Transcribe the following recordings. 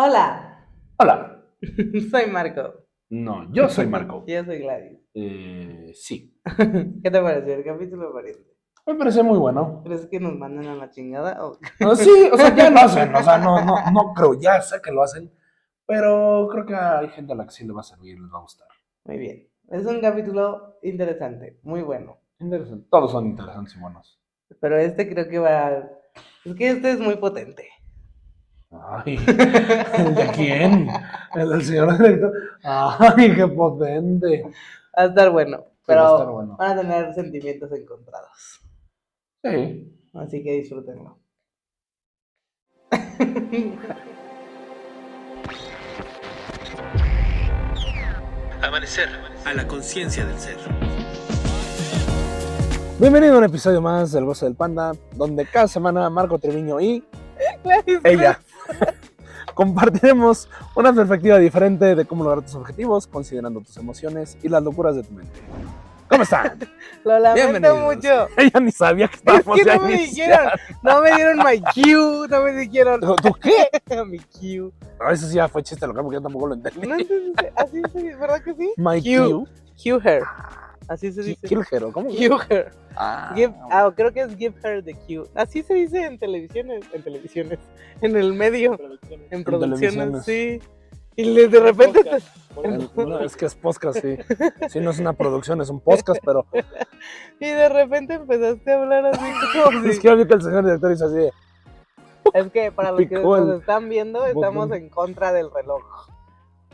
Hola, Hola. soy Marco. No, yo soy Marco. Yo soy Gladys. Eh, sí. ¿Qué te pareció el capítulo pariente? Me parece muy bueno. ¿Crees que nos mandan a la chingada? o- No, sí, o sea, ya lo hacen. O sea, no, no, no creo, ya sé que lo hacen. Pero creo que hay gente a la que sí le va a servir, les va a gustar. Muy bien. Es un capítulo interesante, muy bueno. Interesante. Todos son interesantes y buenos. Pero este creo que va. Es que este es muy potente. Ay, ¿el de quién? El del señor director. Ay, qué potente. Va a estar bueno. Sí, Pero va a estar bueno. van a tener sentimientos encontrados. Sí. Así que disfrútenlo. Amanecer a la conciencia del ser. Bienvenido a un episodio más del Gozo del Panda, donde cada semana Marco Treviño y ella compartiremos una perspectiva diferente de cómo lograr tus objetivos, considerando tus emociones y las locuras de tu mente. ¿Cómo están? Lo lamento mucho. Ella ni sabía que Es estábamos que ya no me dijeron. No me dieron my cue. No me dijeron ¿Tú qué? mi cue. A veces ya fue chiste local porque yo tampoco lo entendí. No entendí, así dice, ¿verdad que sí? My. Q. Cue her. Así se dice. Kill Hero, ¿cómo? Cue her. Ah, Give, ah, creo que es give her the cue. Así se dice en televisiones, en televisiones, en el medio, en producciones, sí. Y de repente te- el- no, es que es podcast, sí. Sí, no es una producción, es un podcast, pero y de repente empezaste a hablar así como si- es que que el señor director hizo así. Es que para los que nos están viendo, estamos en contra del reloj.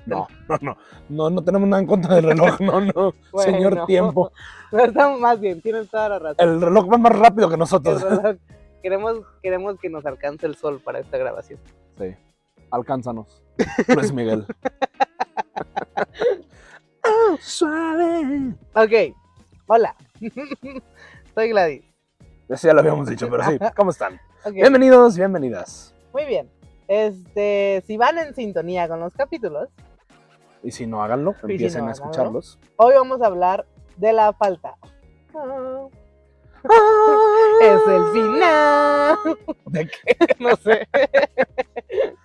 No, no, no, no, no tenemos nada en contra del reloj, no, no, Bueno. señor tiempo. No estamos más bien, tienes toda la razón. El reloj va más rápido que nosotros. reloj- Queremos, queremos que nos alcance el sol para esta grabación. Sí, alcánzanos. Luis Miguel. Oh, suave. Ok, hola. Soy Gladys. Eso ya lo habíamos dicho, pero sí, ¿cómo están? Bienvenidos, bienvenidas. Muy bien. Este, si van en sintonía con los capítulos, Y si no, háganlo, empiecen no, a háganlo. escucharlos. hoy vamos a hablar de la falta. Ah, Es el final. ¿De qué? No sé.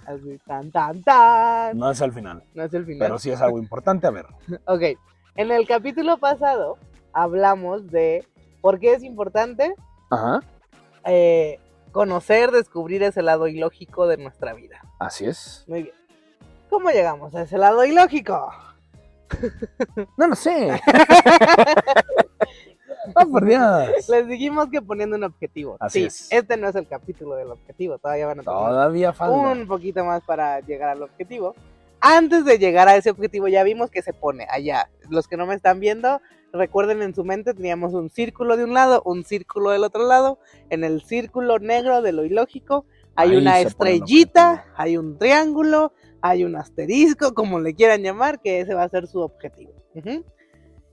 Así, tan, tan, tan. No es al final, No es el final. pero sí es algo importante. A ver, Ok, en el capítulo pasado hablamos de por qué es importante ajá, eh, conocer, descubrir ese lado ilógico de nuestra vida. así es. Muy bien. ¿Cómo llegamos a ese lado ilógico? No lo sé. Ah, por Dios. Les dijimos que poniendo un objetivo. Así sí, es. este no es el capítulo del objetivo, todavía van a tener Todavía falta. un poquito más para llegar al objetivo. Antes de llegar a ese objetivo ya vimos que se pone allá. Los que no me están viendo, recuerden en su mente teníamos un círculo de un lado, un círculo del otro lado. En el círculo negro de lo ilógico hay Ahí una estrellita, hay un triángulo, hay un asterisco, como le quieran llamar, que ese va a ser su objetivo. Ujú.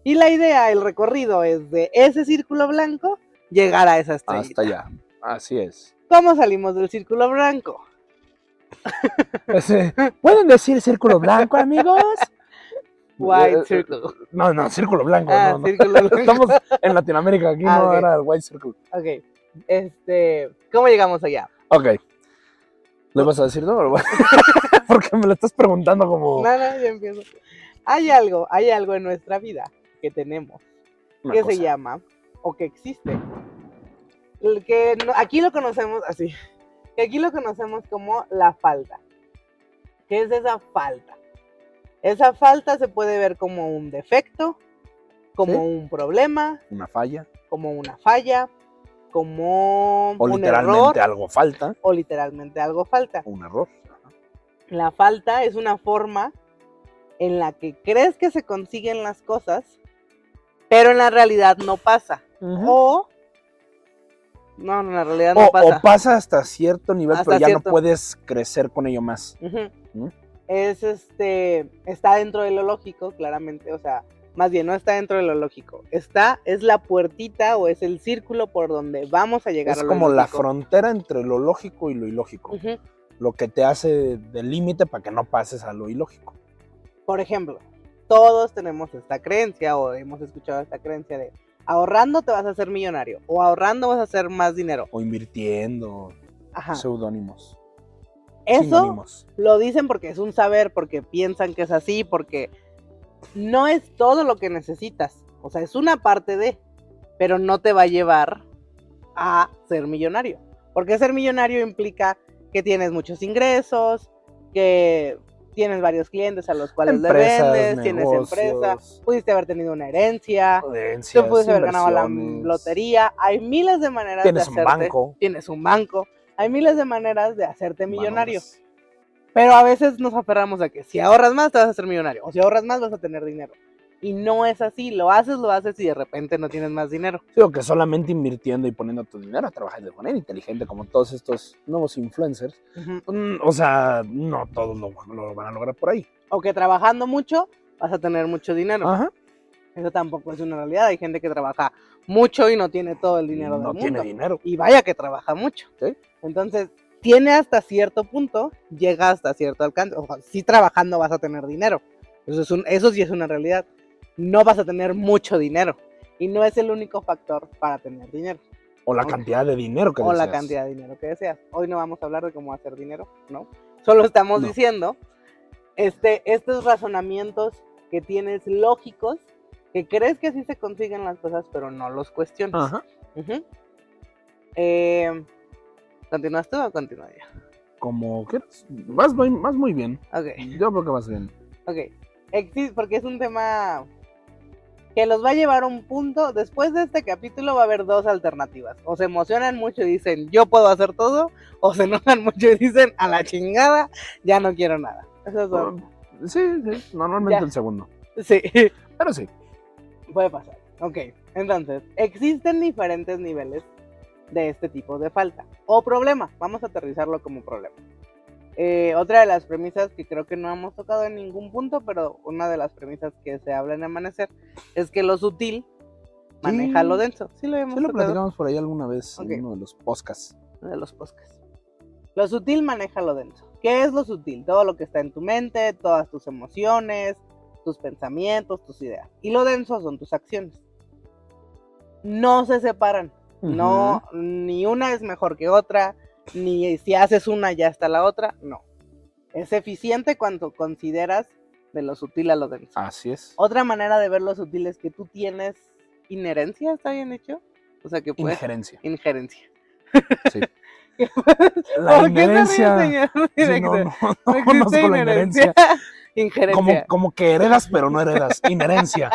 Y la idea, el recorrido es de ese círculo blanco llegar a esa estrellita. Hasta allá. Así es. ¿Cómo salimos del círculo blanco? ¿Pueden decir círculo blanco, amigos? White Eh, circle. No, no, círculo blanco. Ah, no, no. círculo blanco. Estamos en Latinoamérica, aquí Ah, no ok. era el white circle. Ok. Este, ¿cómo llegamos allá? Ok. ¿Le vas a decir no? o- Porque me lo estás preguntando como No, no, yo empiezo. Hay algo, hay algo en nuestra vida que tenemos una que cosa. se llama o que existe. El que no- aquí lo conocemos así. Que aquí lo conocemos como la falta. ¿Qué es esa falta? Esa falta se puede ver como un defecto, como Sí. un problema, Una falla. como una falla, como O un literalmente error algo falta. o literalmente algo falta. Un error. La falta es una forma en la que crees que se consiguen las cosas, pero en la realidad no pasa. O no, en la realidad no o, pasa. o pasa hasta cierto nivel, Hasta pero ya cierto. no puedes crecer con ello más. ¿Mm? Es este, está dentro de lo lógico, claramente, o sea, más bien no está dentro de lo lógico. Está, es la puertita o es el círculo por donde vamos a llegar Es a lo como la frontera entre lo lógico y lo ilógico. Lo que te hace de límite para que no pases a lo ilógico. Por ejemplo, todos tenemos esta creencia o hemos escuchado esta creencia de ahorrando te vas a hacer millonario o ahorrando vas a hacer más dinero. O invirtiendo. Ajá. Seudónimos. Eso sinónimos. lo dicen porque es un saber, porque piensan que es así, porque no es todo lo que necesitas. O sea, es una parte de, pero no te va a llevar a ser millonario. Porque ser millonario implica que tienes muchos ingresos, que tienes varios clientes a los cuales le Empresas, vendes, tienes empresa, pudiste haber tenido una herencia, tú pudiste haber ganado la lotería. Hay miles de maneras Tienes de un hacerte. banco. Tienes un banco. Hay miles de maneras de hacerte millonario. Manos. Pero a veces nos aferramos a que si ahorras más te vas a hacer millonario. O si ahorras más vas a tener dinero. Y no es así. Lo haces, lo haces y de repente no tienes más dinero. Digo que solamente invirtiendo y poniendo tu dinero a trabajar de manera inteligente, como todos estos nuevos influencers, mm, o sea, no todos lo, lo van a lograr por ahí. O que trabajando mucho vas a tener mucho dinero. Ajá. Eso tampoco es una realidad. Hay gente que trabaja mucho y no tiene todo el dinero no del tiene mundo. dinero. Y vaya que trabaja mucho. Sí. Entonces, tiene hasta cierto punto, llega hasta cierto alcance. O sea, sí trabajando vas a tener dinero. Eso, es un, eso sí es una realidad. No vas a tener mucho dinero. Y no es el único factor para tener dinero. O la cantidad de dinero que o la deseas. cantidad de dinero que deseas. Hoy no vamos a hablar de cómo hacer dinero, ¿no? Solo estamos No. diciendo este, estos razonamientos que tienes lógicos, que crees que así se consiguen las cosas, pero no los cuestionas. Ajá. Eh, ¿Continúas tú o continúo yo? Como quieras. Vas, muy- vas muy bien. Ok, Yo creo que vas bien. ok. Existe, porque es un tema que los va a llevar a un punto. Después de este capítulo va a haber dos alternativas. O se emocionan mucho y dicen, yo puedo hacer todo. O se enojan mucho y dicen, a la chingada, ya no quiero nada. Esos son. Sí, sí, normalmente Ya. el segundo. Sí, Pero sí. puede pasar. Ok, entonces, existen diferentes niveles de este tipo de falta. O problema. Vamos a aterrizarlo como problema. Eh, otra de las premisas que creo que no hemos tocado en ningún punto, pero una de las premisas que se habla en Amanecer es que lo sutil maneja Sí. lo denso. Sí lo hemos Sí lo tocado platicamos por ahí alguna vez en uno de los podcasts. de los podcasts. Lo sutil maneja lo denso. ¿Qué es lo sutil? Todo lo que está en tu mente, todas tus emociones, tus pensamientos, tus ideas. Y lo denso son tus acciones. No se separan. No, ni una es mejor que otra, ni si haces una ya está la otra. No. Es eficiente cuando consideras de lo sutil a lo denso. Así es. Otra manera de ver lo sutil es que tú tienes inherencia, ¿está bien hecho? O sea que puedes... Injerencia. Injerencia. Sí. ¿Qué La ¿Por qué se ríe, inherencia. señor Sí, no, no, no conozco la inherencia. Injerencia. Como, como que heredas, pero no heredas. Inherencia.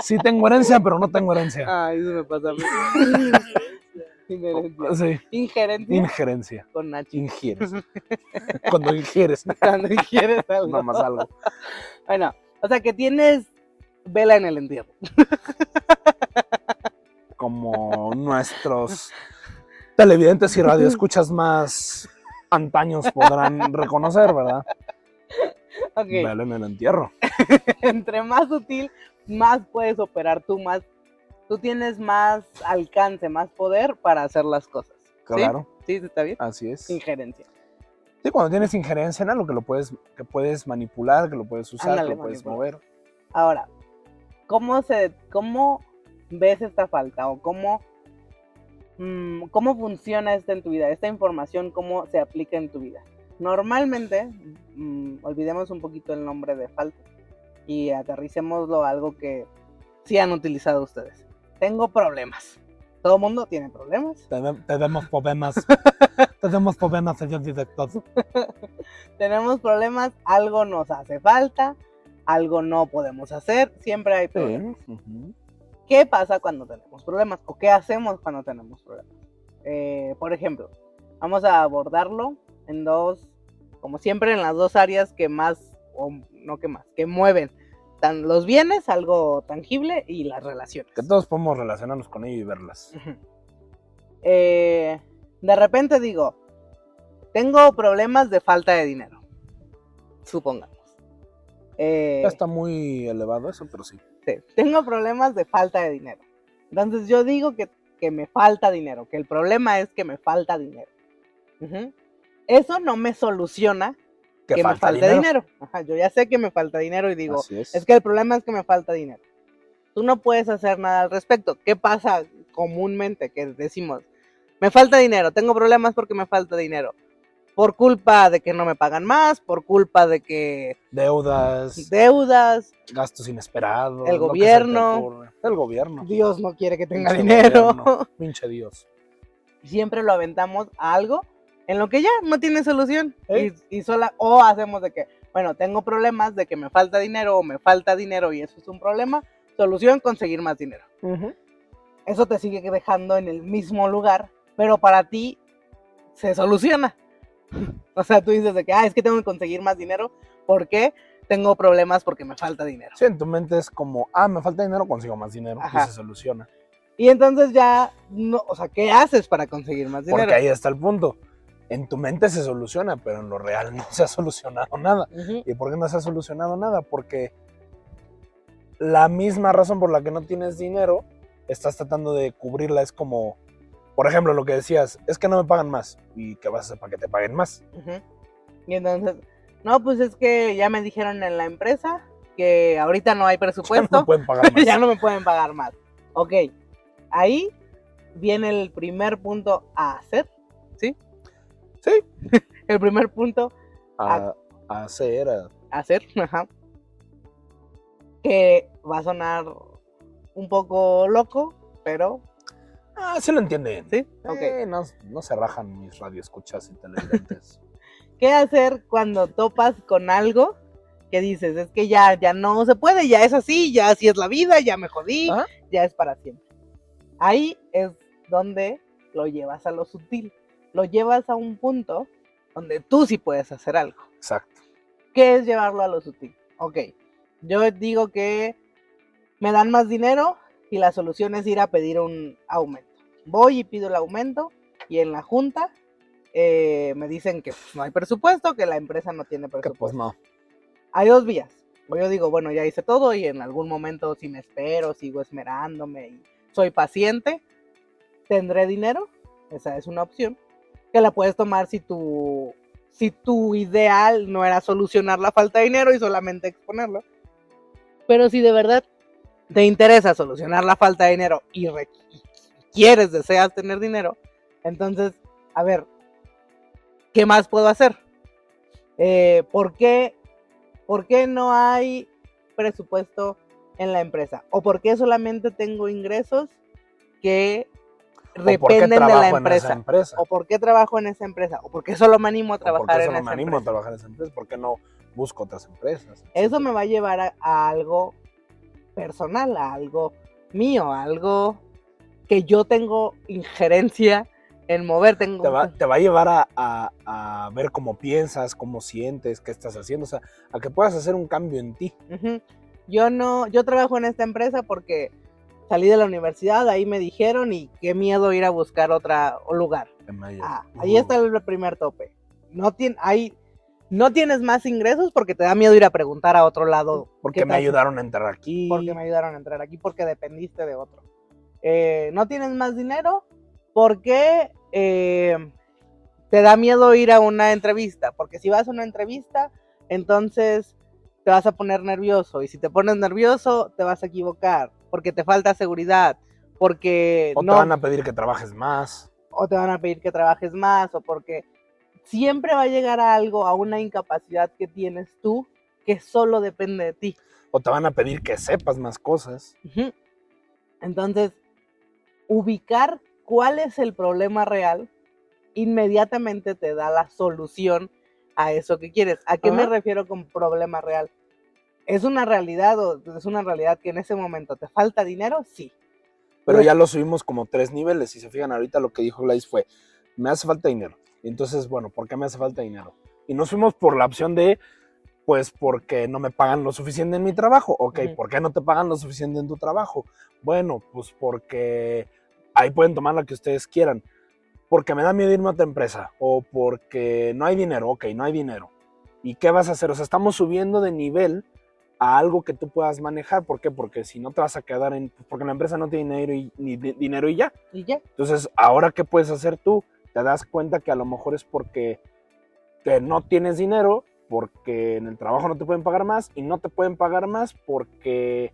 Sí tengo herencia, pero no tengo herencia. Ay, eso me pasa a mí. Inherencia. Sí. Injerencia Injerencia. con Nachi. Ingieres. Cuando ingieres, Cuando ingieres algo. nada más algo. Bueno, o sea que tienes vela en el entierro. Como nuestros televidentes y radioescuchas más antaños podrán reconocer, ¿verdad? Ok. Velo en el entierro. Entre más sutil, más puedes operar tú, más. Tú tienes más alcance, más poder para hacer las cosas. ¿Sí? Claro, ¿Sí? ¿Está bien? así es. Injerencia. Sí, cuando tienes injerencia en algo que lo puedes, que puedes manipular, que lo puedes usar, Ándale, que lo puedes manipular. mover. Ahora, ¿cómo se, cómo ves esta falta o cómo, mm, cómo funciona esta en tu vida? Esta información, ¿cómo se aplica en tu vida? Normalmente, mm, olvidemos un poquito el nombre de falta y aterricémoslo a algo que sí han utilizado ustedes. Tengo problemas. Todo mundo tiene problemas. Tene- Tenemos problemas. tenemos problemas, señor director. Tenemos problemas, algo nos hace falta, algo no podemos hacer, siempre hay problemas. Sí. ujú. ¿Qué pasa cuando tenemos problemas? ¿O qué hacemos cuando tenemos problemas? Eh, por ejemplo, vamos a abordarlo en dos, como siempre, en las dos áreas que más, o no que más, que mueven los bienes, algo tangible, y las relaciones. Que todos podemos relacionarnos con ello y verlas. Eh, de repente digo, tengo problemas de falta de dinero. Supongamos. Eh, está muy elevado eso, pero sí. Sí, tengo problemas de falta de dinero. Entonces yo digo que, que me falta dinero, que el problema es que me falta dinero. Eso no me soluciona Que, que falta me falta dinero. dinero. Ajá, yo ya sé que me falta dinero y digo, es. es que el problema es que me falta dinero. Tú no puedes hacer nada al respecto. ¿Qué pasa comúnmente que decimos? Me falta dinero, tengo problemas porque me falta dinero. por culpa de que no me pagan más, por culpa de que Deudas, deudas, gastos inesperados. El gobierno. El gobierno. Dios no quiere que tenga Pinche dinero. gobierno, Pinche Dios. Siempre lo aventamos a algo en lo que ya no tiene solución. ¿Eh? Y, y sola, o hacemos de que, bueno, tengo problemas de que me falta dinero o me falta dinero y eso es un problema. Solución, conseguir más dinero. Eso te sigue dejando en el mismo lugar, pero para ti se soluciona. O sea, tú dices de que, ah, es que tengo que conseguir más dinero. ¿Por qué? Tengo problemas porque me falta dinero. Sí, en tu mente es como, ah, me falta dinero, consigo más dinero. Ajá. Y se soluciona. Y entonces ya, no, o sea, ¿qué haces para conseguir más dinero? Porque ahí está el punto. En tu mente se soluciona, pero en lo real no se ha solucionado nada. ¿Y por qué no se ha solucionado nada? Porque la misma razón por la que no tienes dinero, estás tratando de cubrirla. Es como, por ejemplo, lo que decías, es que no me pagan más. ¿Y qué vas a hacer para que te paguen más? Y entonces, no, pues es que ya me dijeron en la empresa que ahorita no hay Ya presupuesto, no pueden pagar más. ya no me pueden pagar más. Ok, ahí viene el primer punto a hacer, ¿sí? Sí. El primer punto A, a hacer, a- hacer, ajá. Que va a sonar un poco loco, pero Ah, sí lo entienden. sí, ok. Eh, no, no se rajan mis radioescuchas y televidentes. ¿Qué hacer cuando topas con algo que dices, es que ya, ya no se puede, ya es así, ya así es la vida, ya me jodí, Ajá. ya es para siempre? Ahí es donde lo llevas a lo sutil, lo llevas a un punto donde tú sí puedes hacer algo. Exacto. ¿Qué es llevarlo a lo sutil? Ok, yo digo que me dan más dinero y la solución es ir a pedir un aumento. Voy y pido el aumento y en la junta eh, me dicen que pues, no hay presupuesto, que la empresa no tiene Que presupuesto. pues no. Hay dos vías. O yo digo, bueno, ya hice todo y en algún momento si me espero, sigo esmerándome y soy paciente, tendré dinero. Esa es una opción que la puedes tomar si tu, si tu ideal no era solucionar la falta de dinero y solamente exponerlo. Pero si de verdad te interesa solucionar la falta de dinero y, re- y quieres, deseas tener dinero, entonces, a ver, ¿qué más puedo hacer? Eh, ¿por, qué, ¿Por qué no hay presupuesto en la empresa? ¿O por qué solamente tengo ingresos que ¿O por qué dependen de la empresa? empresa? ¿O por qué trabajo en esa empresa? ¿O por qué solo me animo a ¿O por trabajar en esa me animo a empresa? trabajar en esa empresa? ¿Por qué no busco otras empresas? Eso me va a llevar a, a algo personal, a algo mío, a algo que yo tengo injerencia en mover. Tengo, te va, te va a llevar a, a- a ver cómo piensas, cómo sientes, qué estás haciendo, o sea, a que puedas hacer un cambio en ti. Yo no, yo trabajo en esta empresa porque salí de la universidad, ahí me dijeron y qué miedo ir a buscar otra lugar. Ah, ahí está el primer tope. No, tien, ahí, no tienes más ingresos porque te da miedo ir a preguntar a otro lado. Porque me ayudaron a entrar aquí. Porque me ayudaron a entrar aquí, porque dependiste de otro. Eh, no tienes más dinero porque eh, te da miedo ir a una entrevista. Porque si vas a una entrevista, entonces te vas a poner nervioso. Y si te pones nervioso, te vas a equivocar. Porque te falta seguridad. Porque O no, te van a pedir que trabajes más. o te van a pedir que trabajes más. O porque siempre va a llegar a algo, a una incapacidad que tienes tú, que solo depende de ti. O te van a pedir que sepas más cosas. Entonces, ubicar cuál es el problema real inmediatamente te da la solución a eso que quieres. ¿A qué me refiero con problema real? ¿Es una realidad o es una realidad que en ese momento te falta dinero? Sí. Pero ya lo subimos como tres niveles. Si se fijan ahorita lo que dijo Gladys fue, me hace falta dinero. Y entonces, bueno, ¿por qué me hace falta dinero? Y nos fuimos por la opción de, pues porque no me pagan lo suficiente en mi trabajo. Ok, Ujú. ¿por qué no te pagan lo suficiente en tu trabajo? Bueno, pues porque ahí pueden tomar lo que ustedes quieran. Porque me da miedo irme a otra empresa. O porque no hay dinero. Ok, no hay dinero. ¿Y qué vas a hacer? O sea, estamos subiendo de nivel a algo que tú puedas manejar. ¿Por qué? Porque si no te vas a quedar en... Porque la empresa no tiene dinero y, ni di- dinero y ya. Y ya. Entonces, ahora qué puedes hacer tú? Te das cuenta que a lo mejor es porque que no tienes dinero, porque en el trabajo no te pueden pagar más y no te pueden pagar más porque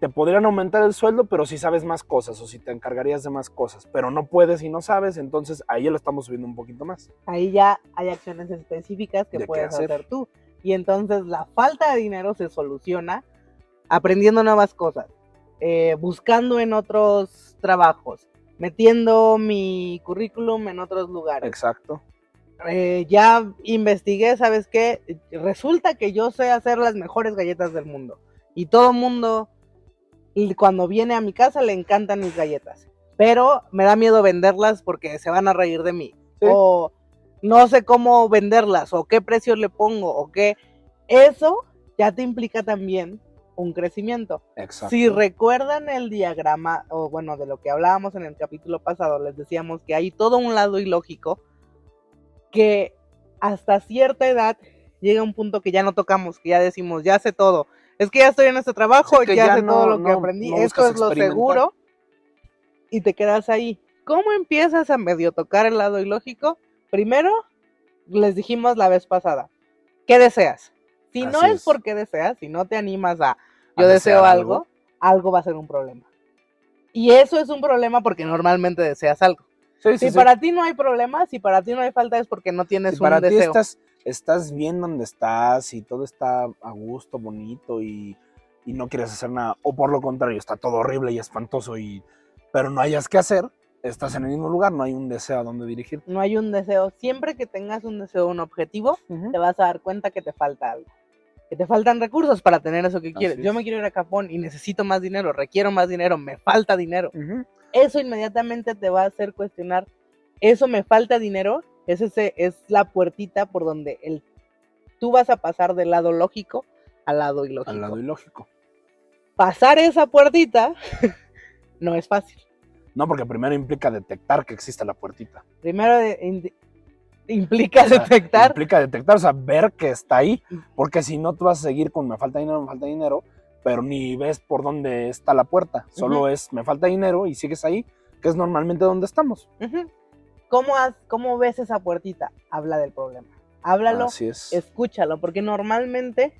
te podrían aumentar el sueldo, pero si sabes más cosas o si te encargarías de más cosas, pero no puedes y no sabes, entonces ahí ya lo estamos subiendo un poquito más. Ahí ya hay acciones específicas que ¿De qué puedes hacer? hacer tú. Y entonces la falta de dinero se soluciona aprendiendo nuevas cosas, eh, buscando en otros trabajos, metiendo mi currículum en otros lugares. Exacto. Eh, ya investigué, ¿sabes qué? Resulta que yo sé hacer las mejores galletas del mundo. Y todo el mundo, cuando viene a mi casa, le encantan mis galletas. Pero me da miedo venderlas porque se van a reír de mí. Sí. O no sé cómo venderlas, o qué precio le pongo, o qué. Eso ya te implica también un crecimiento. Exacto. Si recuerdan el diagrama, o bueno, de lo que hablábamos en el capítulo pasado, les decíamos que hay todo un lado ilógico que hasta cierta edad llega un punto que ya no tocamos, que ya decimos, ya sé todo. Es que ya estoy en este trabajo, Sí, que ya, ya sé no- todo lo que aprendí, no esto es lo seguro, y te quedas ahí. ¿Cómo empiezas a medio tocar el lado ilógico? Primero, les dijimos la vez pasada, ¿qué deseas? Si no es es. porque deseas, si no te animas a A yo deseo algo, algo. algo va a ser un problema. Y eso es un problema porque normalmente deseas algo. Sí, sí, Si sí. para ti no hay problema, si para ti no hay falta es porque no tienes Si un para ti estás, estás bien donde estás y todo está a gusto, bonito y, y no quieres hacer nada, o por lo contrario, está todo horrible y espantoso, y, pero no hayas que hacer, estás en el mismo lugar, no hay un deseo a dónde dirigir. No hay un deseo. Siempre que tengas un deseo, un objetivo, te vas a dar cuenta que te falta algo. Que te faltan recursos para tener eso que quieres. Yo me quiero ir a Japón y necesito más dinero, requiero más dinero, me falta dinero. Eso inmediatamente te va a hacer cuestionar, eso me falta dinero, es, ese, es la puertita por donde el, tú vas a pasar del lado lógico al lado ilógico. Al lado ilógico. Pasar esa puertita no es fácil. No, porque primero implica detectar que existe la puertita. Primero de- implica O sea, detectar Implica detectar, o sea, ver que está ahí, porque si no, tú vas a seguir con me falta dinero, me falta dinero, pero ni ves por dónde está la puerta. Solo es me falta dinero y sigues ahí, que es normalmente donde estamos. ¿Cómo, has- ¿Cómo ves esa puertita? Habla del problema. Háblalo, Así es. escúchalo, porque normalmente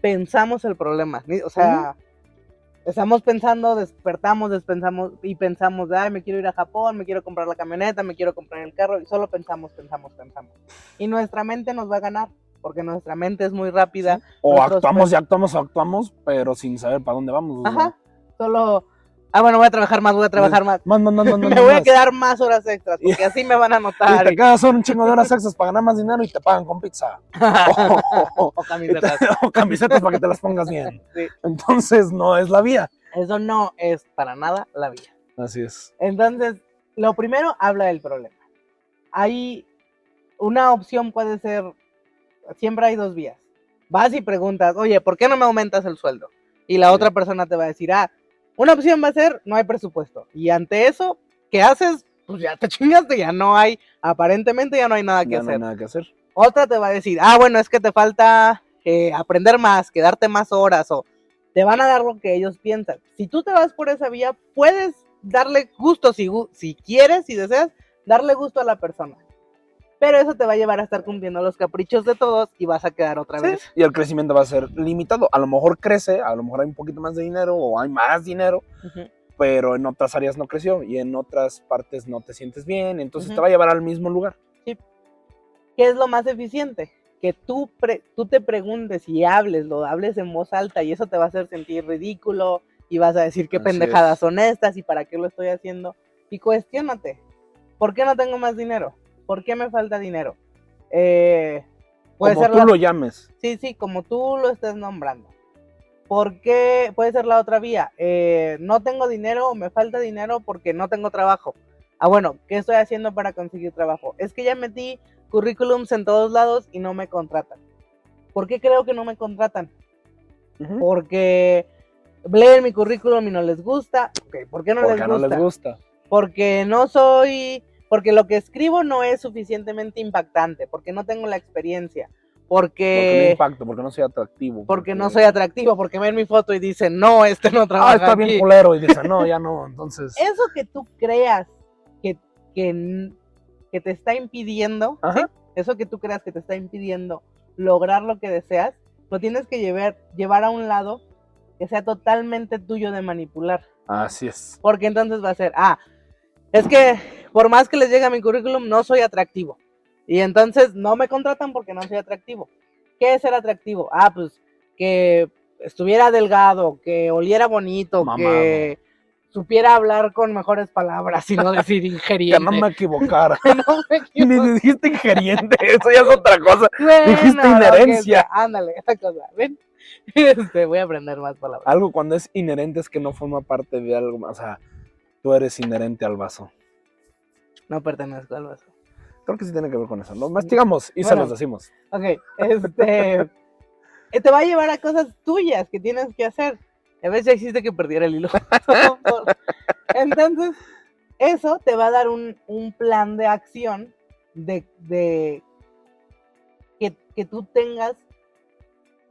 pensamos el problema. O sea, estamos pensando, despertamos, despensamos y pensamos, ay, me quiero ir a Japón, me quiero comprar la camioneta, me quiero comprar el carro, y solo pensamos, pensamos, pensamos. Y nuestra mente nos va a ganar, porque nuestra mente es muy rápida. O actuamos y actuamos o actuamos, pero sin saber para dónde vamos. Ajá, solo, ah, bueno, voy a trabajar más, voy a trabajar más. Más, más, más, más, Me más, voy a quedar más horas extras, porque así me van a Y notar. te quedas un chingo de horas extras para ganar más dinero y te pagan con pizza. o, o camisetas. camisetas para que te las pongas bien. Sí. Entonces no es la vía. Eso no es para nada la vía. Así es. Entonces, lo primero, habla del problema. Hay una opción puede ser, siempre hay dos vías. Vas y preguntas, oye, ¿por qué no me aumentas el sueldo? Y la Sí. otra persona te va a decir, ah, una opción va a ser, no hay presupuesto. Y ante eso, ¿qué haces? Pues ya te chingaste, ya no hay, aparentemente ya no hay nada que Ya no hay hacer. nada que hacer. Otra te va a decir, ah, bueno, es que te falta eh, aprender más, quedarte más horas o te van a dar lo que ellos piensan. Si tú te vas por esa vía, puedes darle gusto si, si quieres, si deseas, darle gusto a la persona. Pero eso te va a llevar a estar cumpliendo los caprichos de todos y vas a quedar otra Sí, vez. Y el crecimiento va a ser limitado. A lo mejor crece, a lo mejor hay un poquito más de dinero o hay más dinero, pero en otras áreas no creció y en otras partes no te sientes bien. Entonces te va a llevar al mismo lugar. ¿Qué es lo más eficiente? Que tú, pre- tú te preguntes y hables, lo hables en voz alta y eso te va a hacer sentir ridículo y vas a decir qué Así pendejadas es. son estas y para qué lo estoy haciendo. Y cuestiónate, ¿por qué no tengo más dinero? ¿Por qué me falta dinero? Eh, puede Como ser tú la- lo llames. Sí, sí, como tú lo estés nombrando. ¿Por qué puede ser la otra vía? Eh, no tengo dinero o me falta dinero porque no tengo trabajo. Ah, bueno, ¿qué estoy haciendo para conseguir trabajo? Es que ya metí currículums en todos lados y no me contratan. ¿Por qué creo que no me contratan? Porque leen mi currículum y no les gusta. ¿Por qué no, Porque les, no gusta? les gusta. Porque no soy, porque lo que escribo no es suficientemente impactante, porque no tengo la experiencia, Porque no porque impacto, porque no soy atractivo. porque no soy atractivo, porque ven mi foto y dicen, no, este no Ah, trabaja está aquí". bien culero. Y dice, no, ya no. Entonces. Eso que tú creas que, que, que te está impidiendo, eso que tú creas que te está impidiendo lograr lo que deseas, lo tienes que llevar, llevar a un lado que sea totalmente tuyo de manipular. Así es. Porque entonces va a ser, ah, es que por más que les llegue a mi currículum, no soy atractivo. Y entonces no me contratan porque no soy atractivo. ¿Qué es ser atractivo? Ah, pues que estuviera delgado, que oliera bonito, que supiera hablar con mejores palabras y no decir Que ingeriente. no me equivocara. Que no me Ni dijiste ingeriente, eso ya es otra cosa. Bueno, dijiste que inherencia. sea. Ándale, esa cosa. Ven. Este, voy a aprender más palabras. Algo cuando es inherente es que no forma parte de algo más. O sea, tú eres inherente al vaso. No pertenezco al vaso. Creo que sí tiene que ver con eso. Lo investigamos y se Bueno. los decimos. Ok, este. eh, te va a llevar a cosas tuyas que tienes que hacer. A veces existe que perdiera el hilo. Entonces, eso te va a dar un, un plan de acción de, de que, que tú tengas,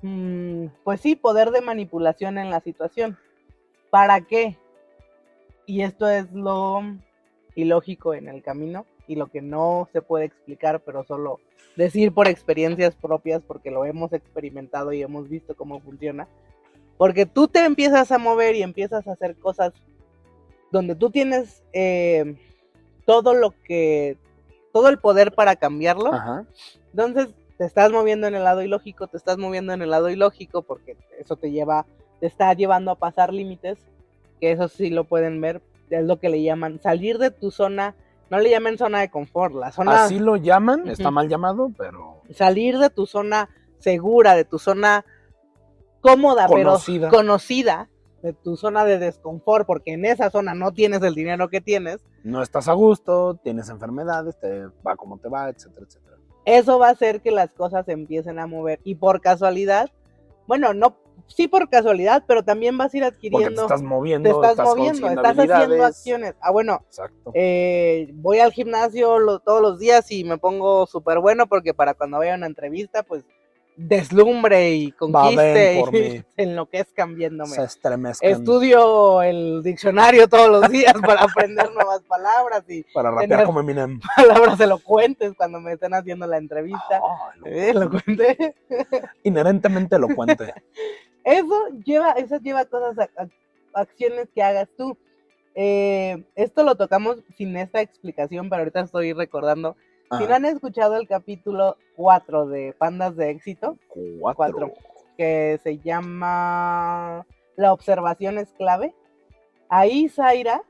mm, pues sí, poder de manipulación en la situación. ¿Para qué? Y esto es lo ilógico en el camino y lo que no se puede explicar, pero solo decir por experiencias propias, porque lo hemos experimentado y hemos visto cómo funciona. Porque tú te empiezas a mover y empiezas a hacer cosas donde tú tienes eh, todo lo que, todo el poder para cambiarlo. Ajá. Entonces te estás moviendo en el lado ilógico, te estás moviendo en el lado ilógico porque eso te lleva, te está llevando a pasar límites, que eso sí lo pueden ver, es lo que le llaman salir de tu zona, no le llamen zona de confort, la zona Así lo llaman, está mal llamado, pero salir de tu zona segura, de tu zona cómoda, Conocida. pero conocida, de tu zona de desconfort, porque en esa zona no tienes el dinero que tienes, no estás a gusto, tienes enfermedades, te va como te va, etcétera, etcétera. eso va a hacer que las cosas se empiecen a mover y por casualidad, bueno, no, sí por casualidad, pero también vas a ir Porque te adquiriendo, estás moviendo, te estás, estás moviendo, estás haciendo acciones. Ah, bueno, Exacto. eh, voy al gimnasio lo- todos los días y me pongo súper bueno porque para cuando vaya a una entrevista, pues deslumbre y conquiste por y se enloquezcan viéndome. Se estremezcan Estudio el diccionario todos los días para aprender nuevas palabras y para rapear como Eminem. palabras elocuentes cuando me estén haciendo la entrevista. Lo- Eh, elocuente. Inherentemente elocuente. Eso lleva, eso lleva cosas, a- a- acciones que hagas tú. Eh, esto lo tocamos sin esta explicación, pero ahorita estoy recordando. Si no Ajá. han escuchado el capítulo 4 de Pandas de Éxito, Cuatro. cuatro. que se llama La observación es clave, ahí Zaira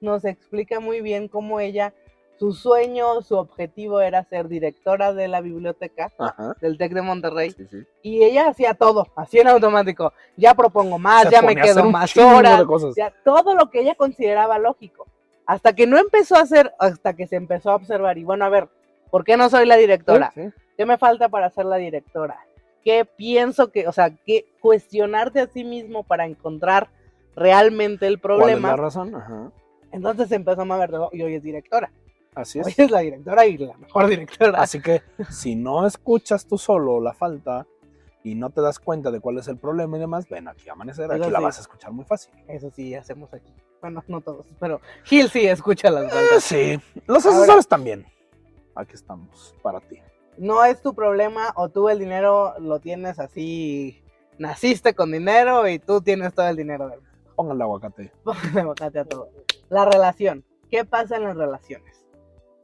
nos explica muy bien cómo ella, su sueño, su objetivo era ser directora de la biblioteca Ajá. del TEC de Monterrey. Sí, sí. Y ella hacía todo, así en automático. Ya propongo más, Se ya me quedo más horas. de cosas. ya, todo lo que ella consideraba lógico. Hasta que no empezó a hacer, hasta que se empezó a observar. Y bueno, a ver, ¿por qué no soy la directora? Sí, sí. ¿Qué me falta para ser la directora? ¿Qué pienso que, o sea, qué cuestionarte a sí mismo para encontrar realmente el ¿Cuál es la problema? razón? Ajá. Entonces empezó a mover, y hoy es directora. Así Hoy es. es la directora y la mejor directora. Así que si no escuchas tú solo la falta y no te das cuenta de cuál es el problema y demás, ven aquí a amanecer, Eso aquí la sí. vas a escuchar muy fácil. Eso sí, hacemos aquí. Bueno, no todos, pero Gil sí escucha las Eh, faltas. sí, los Ahora- asesores también. Aquí estamos para ti. No es tu problema o tú el dinero lo tienes así, naciste con dinero y tú tienes todo el dinero del mundo. Pónganle aguacate. Póngale aguacate a todo. La relación. ¿Qué pasa en las relaciones?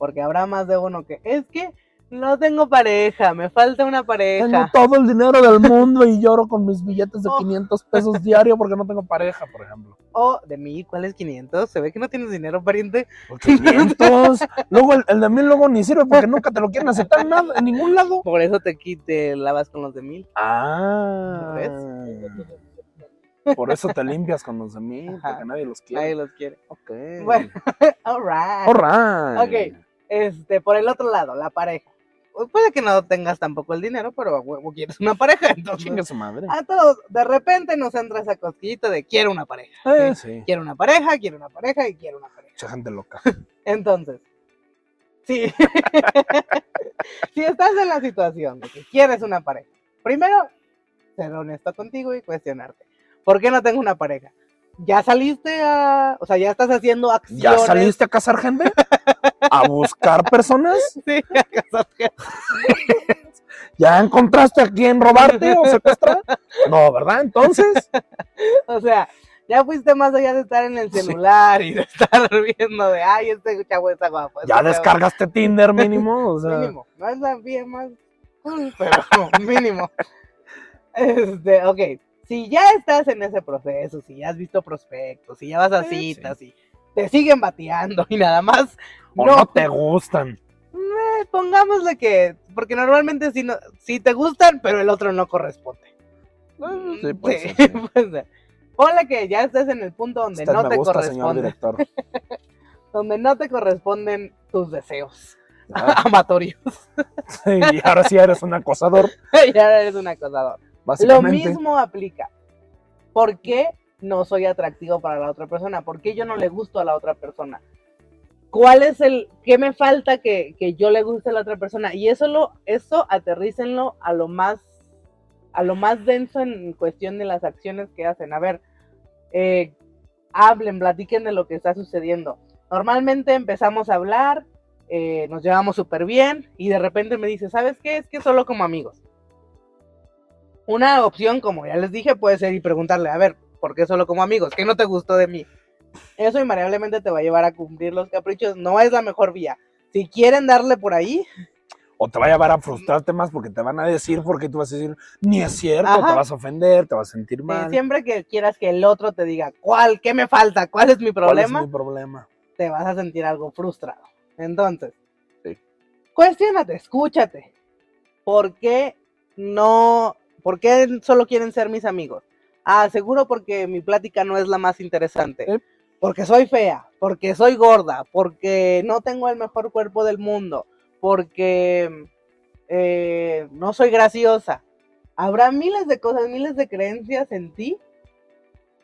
Porque habrá más de uno que es que no tengo pareja, me falta una Tengo pareja. todo el dinero del mundo y lloro con mis billetes de Oh. 500 pesos diario porque no tengo pareja, por ejemplo. O de mí, ¿cuál es 500? Se ve que no tienes dinero, pariente. Por 500. luego el, el de mil luego ni sirve porque nunca te lo quieren aceptar en, nada, en ningún lado. Por eso te quite, lavas con los de mil. Ah. ¿Ves? Por eso te limpias con los de mil, Ajá. porque nadie los quiere. Nadie los quiere. Ok. Bueno, alright. Alright. Ok. Este, por el otro lado, la pareja. Puede que no tengas tampoco el dinero, pero a huevo quieres una pareja, entonces. Chingue su madre. A todos, de repente nos entra esa cosquillita de quiero una pareja. Eh, ¿sí? sí. Quiero una pareja, quiero una pareja y quiero una pareja. Mucha gente loca. Entonces, sí. si estás en la situación de que quieres una pareja, primero, ser honesto contigo y cuestionarte. ¿Por qué no tengo una pareja? ¿Ya saliste a... O sea, ya estás haciendo acciones? ¿Ya saliste a cazar gente? ¿A buscar personas? Sí. ¿Ya encontraste a quién robarte o secuestrar? No, ¿verdad? Entonces, O sea, ya fuiste más allá de estar en el Sí. celular y de estar viendo de, ay, este chavo está guapo. Ya este chavo- descargaste Tinder mínimo, o sea. Mínimo. No es la vía más pero mínimo. Este, ok. Si ya estás en ese proceso, si ya has visto prospectos, si ya vas a Sí, citas y te siguen bateando y nada más, O no, no te gustan. eh, pongámosle que, porque normalmente si, no, si te gustan, pero el otro no corresponde. Sí, puede Sí, sí. puede ser. Ponle que ya estés en el punto donde Usted no te gusta, corresponde, donde no te corresponden tus deseos Ah, amatorios. sí, y ahora sí eres un acosador, y ahora eres un acosador. Lo mismo aplica. ¿Por qué no soy atractivo para la otra persona? ¿Por qué yo no le gusto a la otra persona? ¿Cuál es el, qué me falta que, que yo le guste a la otra persona? Y eso lo, eso aterrícenlo a lo más, a lo más denso en cuestión de las acciones que hacen. A ver, eh, hablen, platiquen de lo que está sucediendo. Normalmente empezamos a hablar, eh, nos llevamos súper bien y de repente me dice, ¿sabes qué? Es que solo como amigos. Una opción, como ya les dije, puede ser y preguntarle, a ver, ¿por qué solo como amigos? ¿Qué no te gustó de mí? Eso invariablemente te va a llevar a cumplir los caprichos. No es la mejor vía. Si quieren darle por ahí, O te va a llevar a frustrarte más porque te van a decir, porque tú vas a decir, ni es cierto, Ajá. te vas a ofender, te vas a sentir mal. siempre que quieras que el otro te diga, ¿cuál? ¿Qué me falta? ¿Cuál es mi ¿Cuál problema? es mi problema? te vas a sentir algo frustrado. Entonces, Sí. cuestiónate, escúchate. ¿Por qué no? ¿Por qué solo quieren ser mis amigos? Ah, seguro porque mi plática no es la más interesante. Porque soy fea, porque soy gorda, porque no tengo el mejor cuerpo del mundo, porque eh, no soy graciosa. Habrá miles de cosas, miles de creencias en ti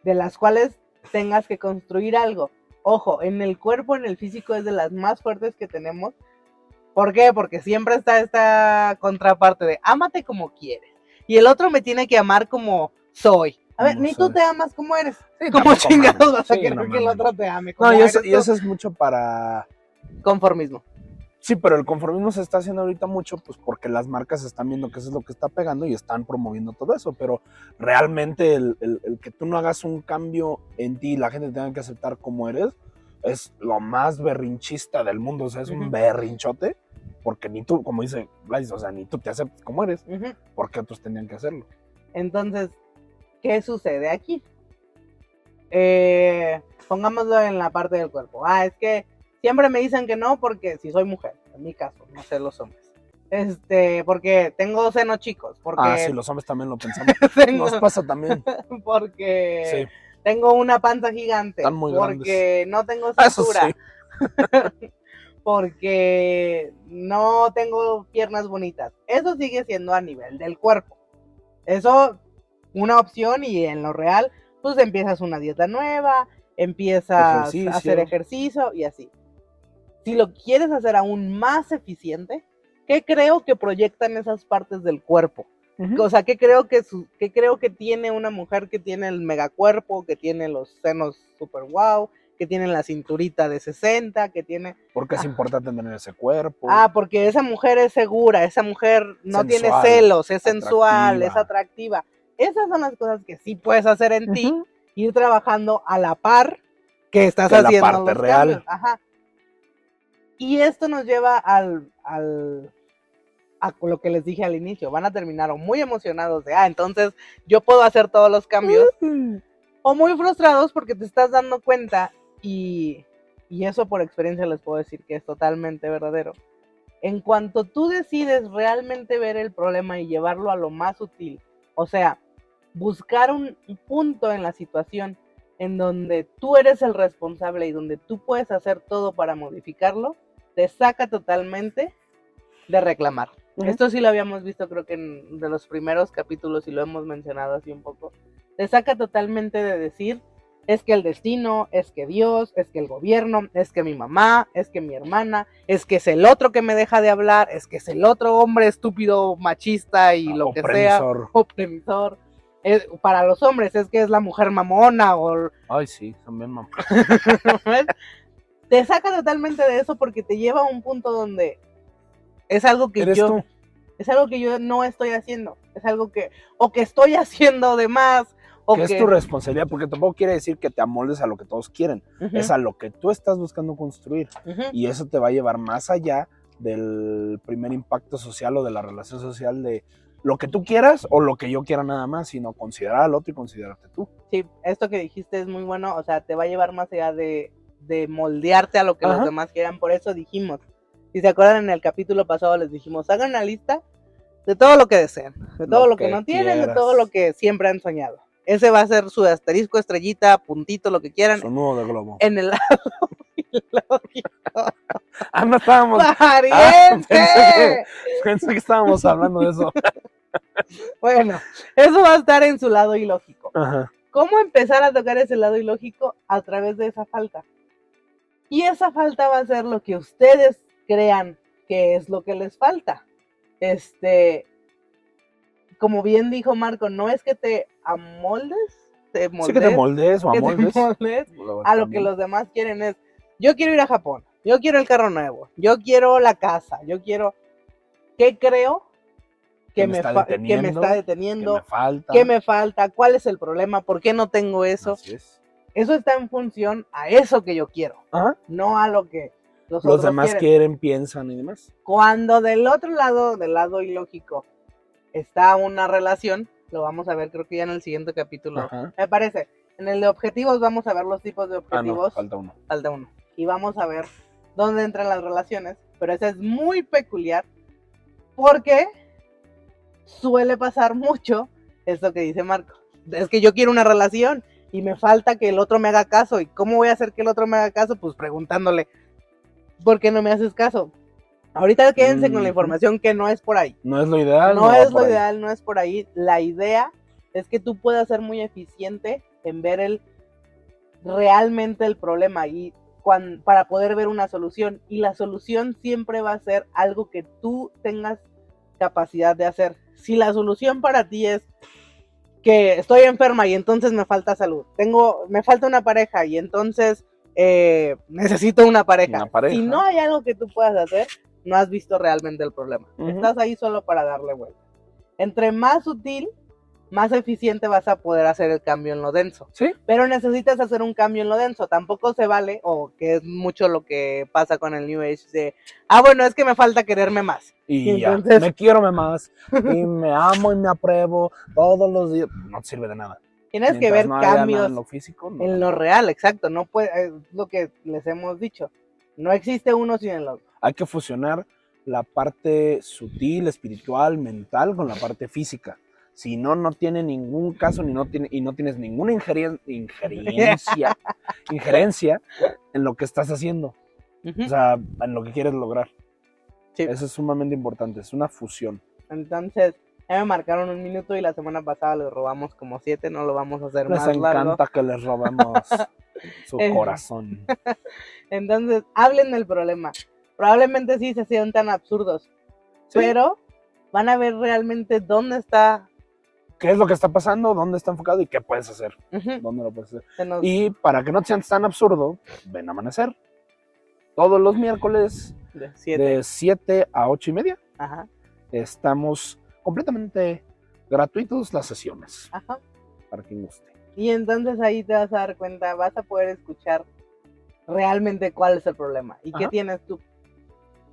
de las cuales tengas que construir algo. Ojo, en el cuerpo, en el físico es de las más fuertes que tenemos. ¿Por qué? Porque siempre está esta contraparte de ámate como quieres. Y el otro me tiene que amar como soy. A ver, ni tú te amas como eres. Sí, Como chingados vas a querer no que el otro te ame. Como No, y eso, y eso es mucho para... Conformismo. Sí, pero el conformismo se está haciendo ahorita mucho, pues porque las marcas están viendo que eso es lo que está pegando y están promoviendo todo eso, pero realmente el, el- el que tú no hagas un cambio en ti y la gente te tenga que aceptar como eres, es lo más berrinchista del mundo, o sea, es un berrinchote, porque ni tú, como dice Gladys, o sea, ni tú te aceptas como eres, porque otros tendrían que hacerlo. Entonces, ¿qué sucede aquí? Eh, pongámoslo en la parte del cuerpo. Ah, es que siempre me dicen que no porque si soy mujer, en mi caso, no sé los hombres. Este, porque tengo senos chicos, porque Ah, sí, los hombres también lo pensamos. tengo, Nos pasa también. porque Sí, tengo una panza gigante, Están muy porque no tengo eso cintura, sí. porque no tengo piernas bonitas. Eso sigue siendo a nivel del cuerpo. Eso, una opción y en lo real, pues empiezas una dieta nueva, empiezas a hacer Ejercicio. y así. Si lo quieres hacer aún más eficiente, ¿qué creo que proyectan esas partes del cuerpo? O sea, ¿qué creo que, su, qué creo que tiene una mujer que tiene el megacuerpo, que tiene los senos super wow, que tiene la cinturita de 60, que tiene... Porque es importante tener ese cuerpo. Ah, porque esa mujer es segura, esa mujer no tiene celos, es sensual, es atractiva. Esas son las cosas que sí puedes hacer en ti, ir trabajando a la par que estás la haciendo parte los real. cambios. Ajá. Y esto nos lleva al, al a lo que les dije al inicio, van a terminar o muy emocionados de, ah, entonces yo puedo hacer todos los cambios, o muy frustrados porque te estás dando cuenta y, y eso por experiencia les puedo decir que es totalmente verdadero. En cuanto tú decides realmente ver el problema y llevarlo a lo más sutil, o sea, buscar un un punto en la situación en donde tú eres el responsable y donde tú puedes hacer todo para modificarlo, te saca totalmente de reclamar. Esto sí lo habíamos visto creo que en de los primeros capítulos y lo hemos mencionado así un poco. Te saca totalmente de decir, es que el destino, es que Dios, es que el gobierno, es que mi mamá, es que mi hermana, es que es el otro que me deja de hablar, es que es el otro hombre estúpido, machista y lo que sea, Opresor. Es- para los hombres es que es la mujer mamona o Ay, sí, también. ¿ves? te saca totalmente de eso porque te lleva a un punto donde es algo que Eres yo tú. es algo que yo no estoy haciendo, es algo que o que estoy haciendo de más O que es tu responsabilidad, porque tampoco quiere decir que te amoldes a lo que todos quieren, es a lo que tú estás buscando construir. Y eso te va a llevar más allá del primer impacto social o de la relación social de lo que tú quieras o lo que yo quiera nada más, sino considerar al otro y considerarte tú. Sí, esto que dijiste es muy bueno, o sea, te va a llevar más allá de, de moldearte a lo que los demás quieran, por eso dijimos, si se acuerdan en el capítulo pasado les dijimos, hagan una lista de todo lo que desean, de todo Lo lo, que, que no tienen, de todo lo que siempre han soñado. Ese va a ser su asterisco, estrellita, puntito, lo que quieran, Su nudo de globo. en el lado ilógico. Ah, no estábamos. ¡Pariente! pensé Pensé que estábamos hablando de eso. Bueno, eso va a estar en su lado ilógico. Ajá. ¿Cómo empezar a tocar ese lado ilógico? A través de esa falta. Y esa falta va a ser lo que ustedes crean que es lo que les falta. Este, como bien dijo Marco, no es que te amoldes, te Sí moldes, que te moldees o que amoldes. moldes a lo que los demás quieren es, yo quiero ir a Japón, yo quiero el carro nuevo, yo quiero la casa, yo quiero, ¿qué creo que, Que me está que me deteniendo, está que deteniendo? me falta. ¿Qué me falta? ¿Cuál es el problema? ¿Por qué no tengo eso? Así es. Eso está en función a eso que yo quiero, Ajá. no a lo que los, demás quieren. quieren, piensan y demás. Cuando del otro lado, del lado ilógico, está una relación, lo vamos a ver creo que ya en el siguiente capítulo, Ajá. me parece. En el de objetivos vamos a ver los tipos de Ah, no, objetivos, falta uno. falta uno. Y vamos a ver dónde entran las relaciones, pero ese es muy peculiar porque suele pasar mucho esto que dice Marco. Es que yo quiero una relación y me falta que el otro me haga caso. ¿Y cómo voy a hacer que el otro me haga caso? Pues preguntándole, ¿por qué no me haces caso? Ahorita quédense con la información que no es por ahí. No es lo ideal. No va es lo ahí. ideal, no es por ahí. La idea es que tú puedas ser muy eficiente en ver el realmente el problema y para poder ver una solución. Y la solución siempre va a ser algo que tú tengas capacidad de hacer. Si la solución para ti es que estoy enferma y entonces me falta salud, tengo, me falta una pareja y entonces eh, necesito una pareja. Una pareja. Si no hay algo que tú puedas hacer, no has visto realmente el problema. Ujú. Estás ahí solo para darle vuelta. Entre más sutil, más eficiente vas a poder hacer el cambio en lo denso. Sí. Pero necesitas hacer un cambio en lo denso. Tampoco se vale, o que es mucho lo que pasa con el New Age, de, ah, bueno, es que me falta quererme más. Y Y ya, entonces- me quiero más, y me amo y me apruebo todos los días. No te sirve de nada. Tienes que Mientras ver no cambios en lo físico. no. en lo real, exacto. No puede, es lo que les hemos dicho. No existe uno sin el otro. Hay que fusionar la parte sutil, espiritual, mental con la parte física. Si no, no tiene ningún caso ni no tiene, y no tienes ninguna injerencia, injerencia en lo que estás haciendo. Ujú. O sea, en lo que quieres lograr. Sí. Eso es sumamente importante, es una fusión. Entonces, ya me marcaron un minuto y la semana pasada les robamos como siete, no lo vamos a hacer Les más largo. encanta que les robemos su corazón. Entonces, hablen del problema. Probablemente sí se sientan absurdos, Sí. pero van a ver realmente dónde está. ¿Qué es lo que está pasando? ¿Dónde está enfocado? ¿Y qué puedes hacer? ¿Dónde lo puedes hacer? nos- Y para que no te sientas tan absurdo, ven a amanecer. Todos los miércoles de siete. de 7 a 8 y media Ajá, estamos completamente gratuitos las sesiones ajá. para quien guste. Y entonces ahí te vas a dar cuenta, vas a poder escuchar realmente cuál es el problema y qué tienes tú,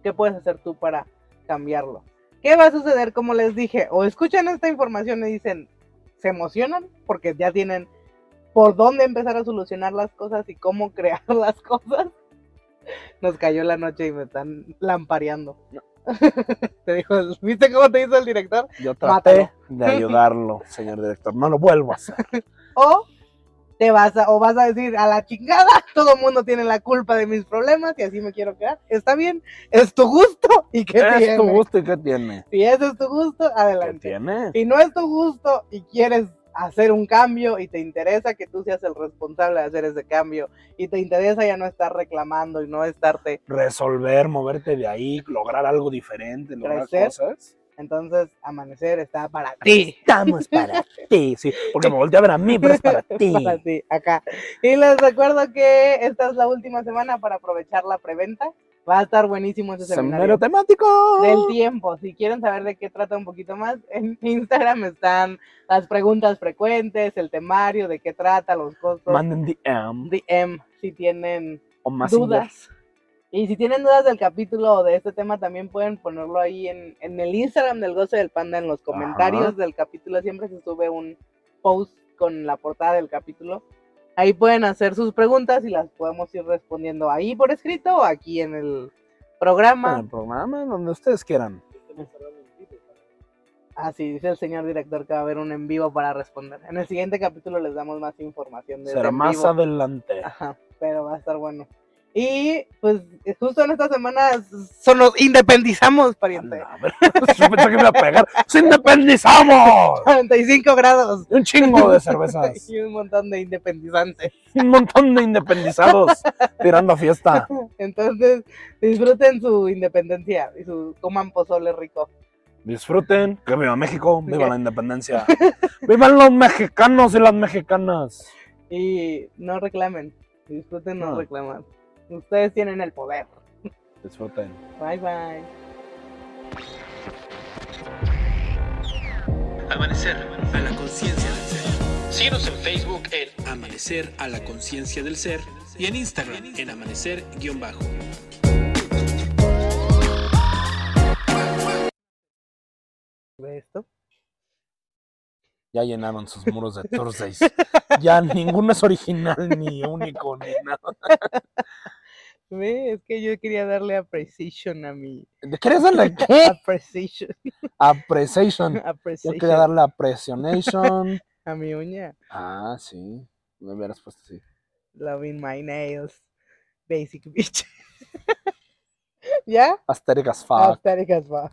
qué puedes hacer tú para cambiarlo. ¿Qué va a suceder? Como les dije, o escuchan esta información y dicen, se emocionan porque ya tienen por dónde empezar a solucionar las cosas y cómo crear las cosas. Nos cayó la noche y me están lampareando. te dijo, ¿viste cómo te hizo el director? Yo traté Mátalo. de ayudarlo, señor director. No lo vuelvo a hacer. O te vas a, o vas a decir a la chingada, todo mundo tiene la culpa de mis problemas y así me quiero quedar. Está bien, es tu gusto y qué ¿Es tiene. tu gusto y qué tiene? Si ese es tu gusto, ¿Qué adelante. tiene? Si no es tu gusto y quieres hacer un cambio y te interesa que tú seas el responsable de hacer ese cambio y te interesa ya no estar reclamando y no estarte, Resolver, moverte de ahí, lograr algo diferente, lograr Crecer. cosas. Entonces amanecer está para ti. Estamos para ti, sí. Porque me volteé a ver a mí, pero es para ti. Para ti, acá. Y les recuerdo que esta es la última semana para aprovechar la preventa. Va a estar buenísimo ese Seminario seminario. temático. Del tiempo. Si quieren saber de qué trata un poquito más, en Instagram están las preguntas frecuentes, el temario, de qué trata, los costos. Manden DM DM, si tienen o más dudas. Y si tienen dudas del capítulo o de este tema, también pueden ponerlo ahí en, en el Instagram del Goce del Panda, en los comentarios Ajá. del capítulo. Siempre se sube un post con la portada del capítulo. Ahí pueden hacer sus preguntas y las podemos ir respondiendo ahí por escrito o aquí en el En programa. el programa, donde ustedes quieran. Así dice el señor director que va a haber un en vivo para responder. En el siguiente capítulo les damos más información de Será en más vivo. adelante. Ajá, pero va a estar bueno. Y pues justo en esta semana son nos independizamos, pariente. A ver, yo pensé que me iba a pegar. ¡Se independizamos! 45 grados. Y un chingo de cervezas. Y un montón de independizantes. Y un montón de independizados tirando fiesta. Entonces, disfruten su independencia y su coman pozole rico. Disfruten. Que viva México. Viva la independencia. Vivan los mexicanos y las mexicanas. Y no reclamen. Disfruten no No. reclamar. Ustedes tienen el poder. Disfruten. Bye bye. Amanecer a la conciencia del ser. Síguenos en Facebook en Amanecer a la conciencia del ser y en Instagram en amanecer-bajo. ¿Ve esto? Ya llenaron sus muros de Thursdays. Ya ninguno es original, ni único, ni nada. Ve, Es que yo quería darle appreciation a mi. ¿Le querías darle qué? Appreciation. Appreciation. Yo appreciation quería darle appreciation. a mi uña. Ah, sí. Me hubieras puesto así. Loving my nails. Basic bitch. ¿Ya? Aesthetic as fuck. Aesthetic as fuck.